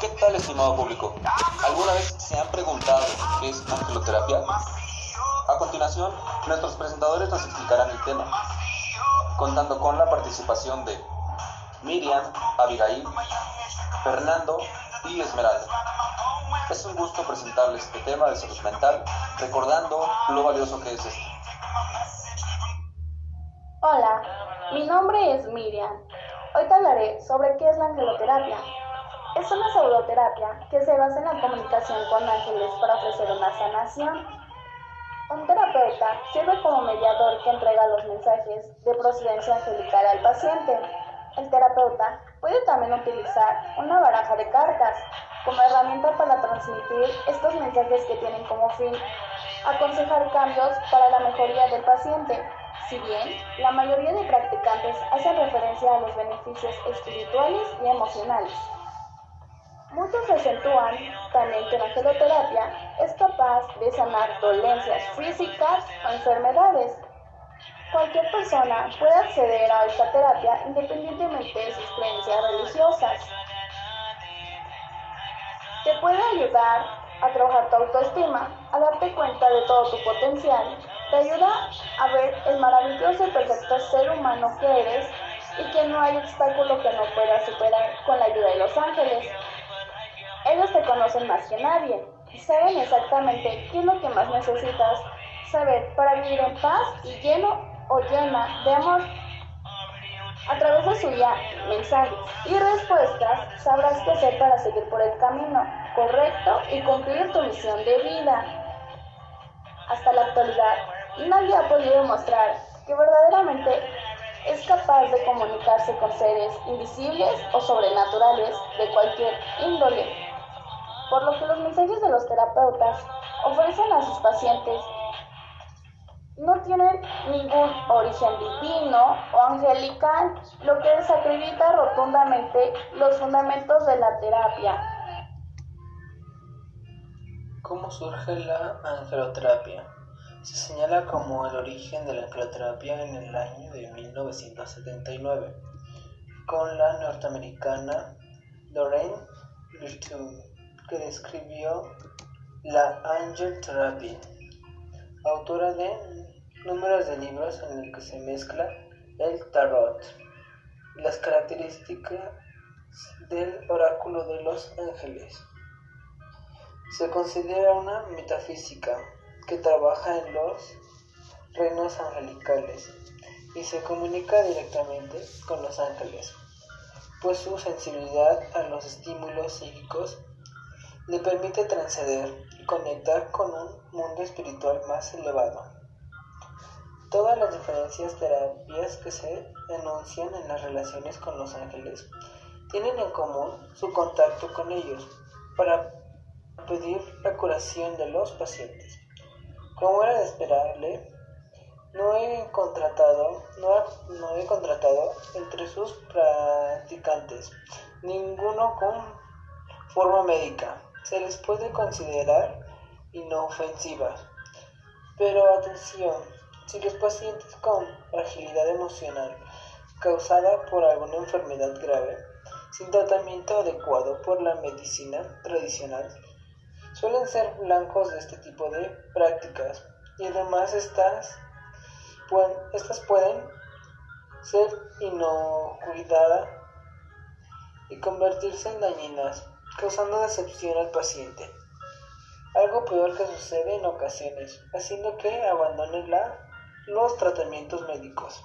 ¿Qué tal, estimado público? ¿Alguna vez se han preguntado qué es angeloterapia? A continuación, nuestros presentadores nos explicarán el tema, contando con la participación de Miriam, Abigail, Fernando y Esmeralda. Es un gusto presentarles este tema de salud mental, recordando lo valioso que es esto. Hola, mi nombre es Miriam. Hoy te hablaré sobre qué es la angeloterapia. Es una pseudoterapia que se basa en la comunicación con ángeles para ofrecer una sanación. Un terapeuta sirve como mediador que entrega los mensajes de procedencia angelical al paciente. El terapeuta puede también utilizar una baraja de cartas como herramienta para transmitir estos mensajes que tienen como fin aconsejar cambios para la mejoría del paciente. Si bien la mayoría de practicantes hacen referencia a los beneficios espirituales y emocionales. Muchos acentúan también que la geloterapia es capaz de sanar dolencias físicas o enfermedades. Cualquier persona puede acceder a esta terapia independientemente de sus creencias religiosas. Te puede ayudar a trabajar tu autoestima, a darte cuenta de todo tu potencial. Te ayuda a ver el maravilloso y perfecto ser humano que eres y que no hay obstáculo que no puedas superar con la ayuda de los ángeles. Ellos te conocen más que nadie y saben exactamente qué es lo que más necesitas saber para vivir en paz y lleno o llena de amor. A través de su mensajes y respuestas sabrás qué hacer para seguir por el camino correcto y cumplir tu misión de vida. Hasta la actualidad, nadie ha podido demostrar que verdaderamente es capaz de comunicarse con seres invisibles o sobrenaturales de cualquier índole, por lo que los mensajes de los terapeutas ofrecen a sus pacientes no tienen ningún origen divino o angelical, lo que desacredita rotundamente los fundamentos de la terapia. ¿Cómo surge la angeloterapia? Se señala como el origen de la angeloterapia en el año de 1979, con la norteamericana Lorraine Virtue, que describió la angel therapy, autora de números de libros en el que se mezcla el tarot las características del oráculo de los ángeles. Se considera una metafísica que trabaja en los reinos angelicales y se comunica directamente con los ángeles, pues su sensibilidad a los estímulos psíquicos le permite transceder y conectar con un mundo espiritual más elevado. Todas las diferentes terapias que se enuncian en las relaciones con los ángeles tienen en común su contacto con ellos para pedir la curación de los pacientes. Como era de esperarle, no he contratado, no, no he contratado entre sus practicantes ninguno con forma médica. Se les puede considerar inofensivas. Pero atención, si los pacientes con fragilidad emocional causada por alguna enfermedad grave, sin tratamiento adecuado por la medicina tradicional, suelen ser blancos de este tipo de prácticas y además estas, pueden, estas pueden ser inoculadas y convertirse en dañinas, causando decepción al paciente. Algo peor que sucede en ocasiones, haciendo que abandone la los tratamientos médicos.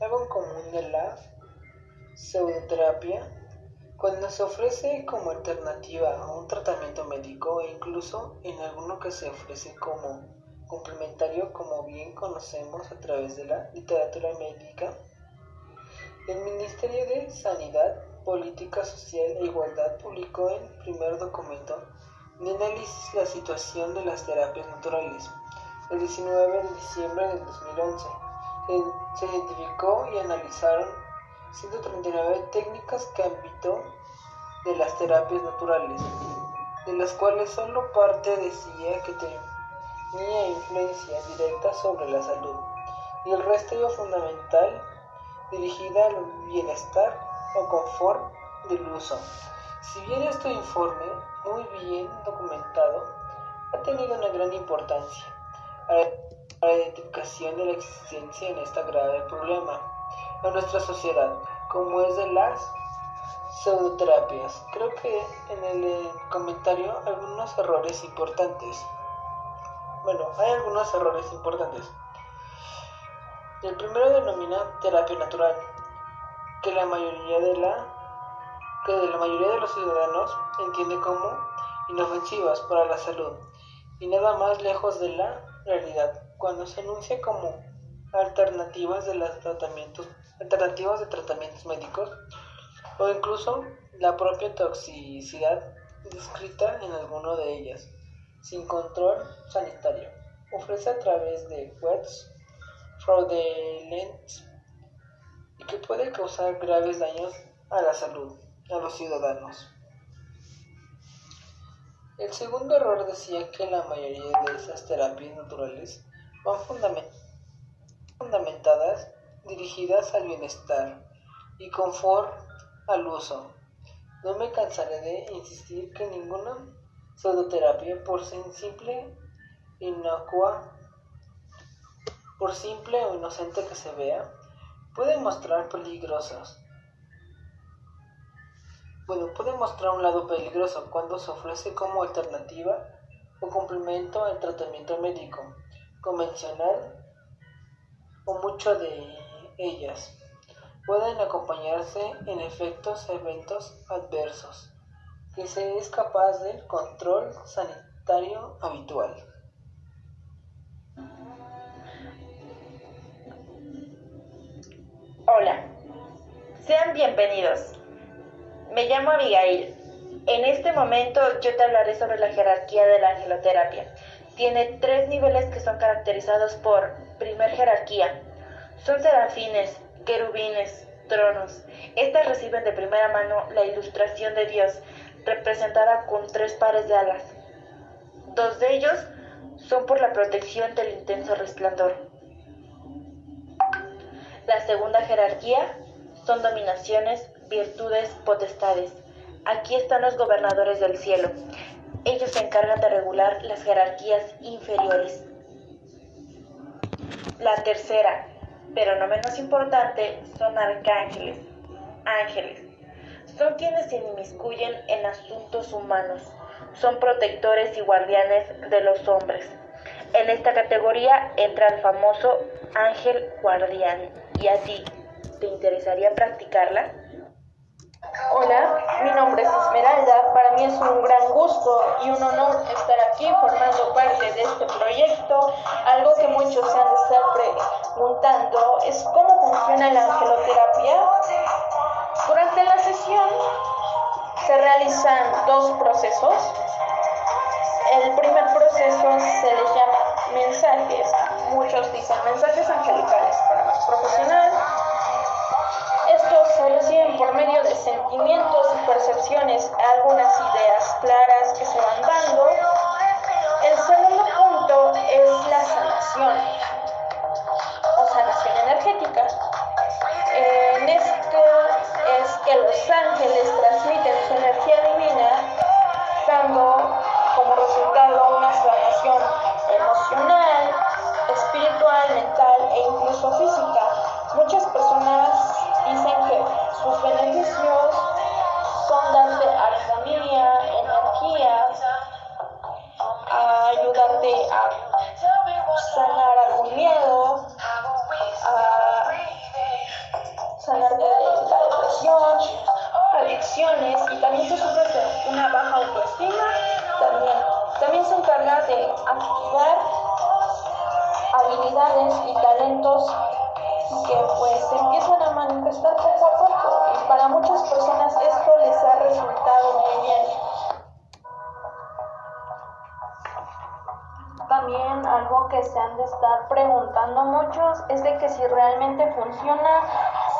Algo en común de la pseudoterapia cuando se ofrece como alternativa a un tratamiento médico e incluso en alguno que se ofrece como complementario como bien conocemos a través de la literatura médica, el Ministerio de Sanidad Política Social e Igualdad publicó el primer documento de análisis la situación de las terapias naturales el 19 de diciembre del 2011. Se, identificó y analizaron 139 técnicas que ámbito de las terapias naturales, de las cuales solo parte decía que tenía influencia directa sobre la salud. y el resto fundamental dirigida al bienestar o confort del uso. Si bien este informe, muy bien documentado, ha tenido una gran importancia a la identificación de la existencia en este grave problema en nuestra sociedad, como es de las pseudoterapias. Creo que en el comentario algunos errores importantes. Bueno, hay algunos errores importantes. El primero denomina terapia natural, que la mayoría de la que la mayoría de los ciudadanos entiende como inofensivas para la salud y nada más lejos de la realidad cuando se anuncia como alternativas de los tratamientos alternativas de tratamientos médicos o incluso la propia toxicidad descrita en alguno de ellas, sin control sanitario. Ofrece a través de webs fraudulentes y que puede causar graves daños a la salud, a los ciudadanos. El segundo error decía que la mayoría de esas terapias naturales van fundamentadas, dirigidas al bienestar y confort al uso. No me cansaré de insistir que ninguna pseudoterapia, por simple inocua, por simple o inocente que se vea, puede mostrar peligrosos. Bueno, puede mostrar un lado peligroso cuando se ofrece como alternativa o complemento al tratamiento médico convencional o mucho de ellas pueden acompañarse en efectos eventos adversos que se es capaz del control sanitario habitual. Hola, sean bienvenidos. Me llamo Abigail. En este momento yo te hablaré sobre la jerarquía de la angeloterapia. Tiene tres niveles que son caracterizados por primer jerarquía. Son serafines, querubines, tronos. Estas reciben de primera mano la ilustración de Dios, representada con tres pares de alas. Dos de ellos son por la protección del intenso resplandor. La segunda jerarquía son dominaciones, virtudes, potestades. Aquí están los gobernadores del cielo. Ellos se encargan de regular las jerarquías inferiores. La tercera pero no menos importante, son arcángeles, ángeles. Son quienes se inmiscuyen en asuntos humanos, son protectores y guardianes de los hombres. En esta categoría entra el famoso ángel guardián. ¿Y a ti te interesaría practicarla? Hola, mi nombre es Esmeralda. Para mí es un gran gusto y un honor estar aquí formando parte de este proyecto. Algo que muchos se han de estar preguntando es cómo funciona la angeloterapia. Durante la sesión se realizan dos procesos. El primer proceso se les llama mensajes. Muchos dicen mensajes angelicales para más profesional se reciben por medio de sentimientos y percepciones, algunas ideas claras que se van dando. El segundo punto es la sanación beneficios son darte armonía, energía, ayudarte a sanar algún miedo, a sanarte de la depresión, adicciones y también se sufre de una baja autoestima, también, también se encarga de activar habilidades y talentos que pues empiezan a manifestar poco a poco y para muchas personas esto les ha resultado muy bien. También algo que se han de estar preguntando muchos es de que si realmente funciona,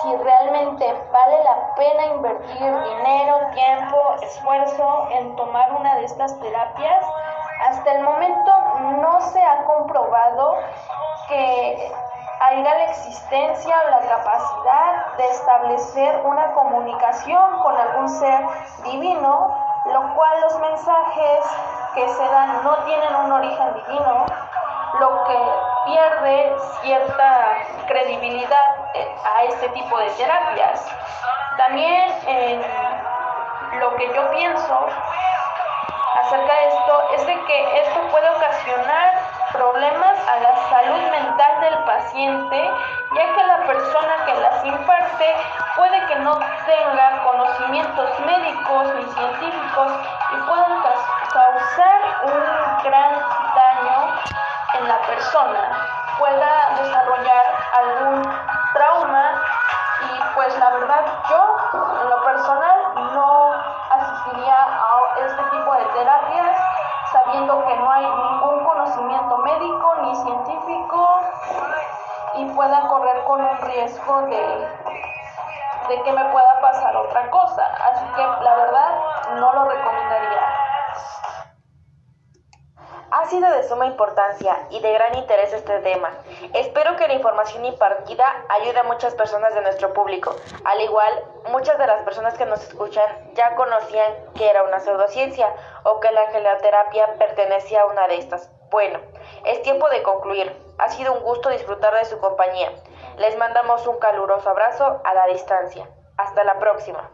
si realmente vale la pena invertir dinero, tiempo, esfuerzo en tomar una de estas terapias. Hasta el momento no se ha comprobado que haya la existencia o la capacidad de establecer una comunicación con algún ser divino, lo cual los mensajes que se dan no tienen un origen divino, lo que pierde cierta credibilidad eh, a este tipo de terapias. También lo que yo pienso acerca de esto es de que esto puede ocasionar problemas a la salud mental del paciente, ya que la persona que las imparte puede que no tenga conocimientos médicos ni científicos y puedan causar un gran daño en la persona, pueda desarrollar algún trauma y pues la verdad yo en lo personal no asistiría a este tipo de terapias sabiendo que no hay ningún conocimiento médico ni científico y pueda correr con un riesgo de, de que me pueda pasar otra cosa. Así que la verdad no lo recomendaría. Ha sido de suma importancia y de gran interés este tema. Espero que la información impartida ayude a muchas personas de nuestro público. Al igual, muchas de las personas que nos escuchan ya conocían que era una pseudociencia o que la angeloterapia pertenecía a una de estas. Bueno, es tiempo de concluir. Ha sido un gusto disfrutar de su compañía. Les mandamos un caluroso abrazo a la distancia. Hasta la próxima.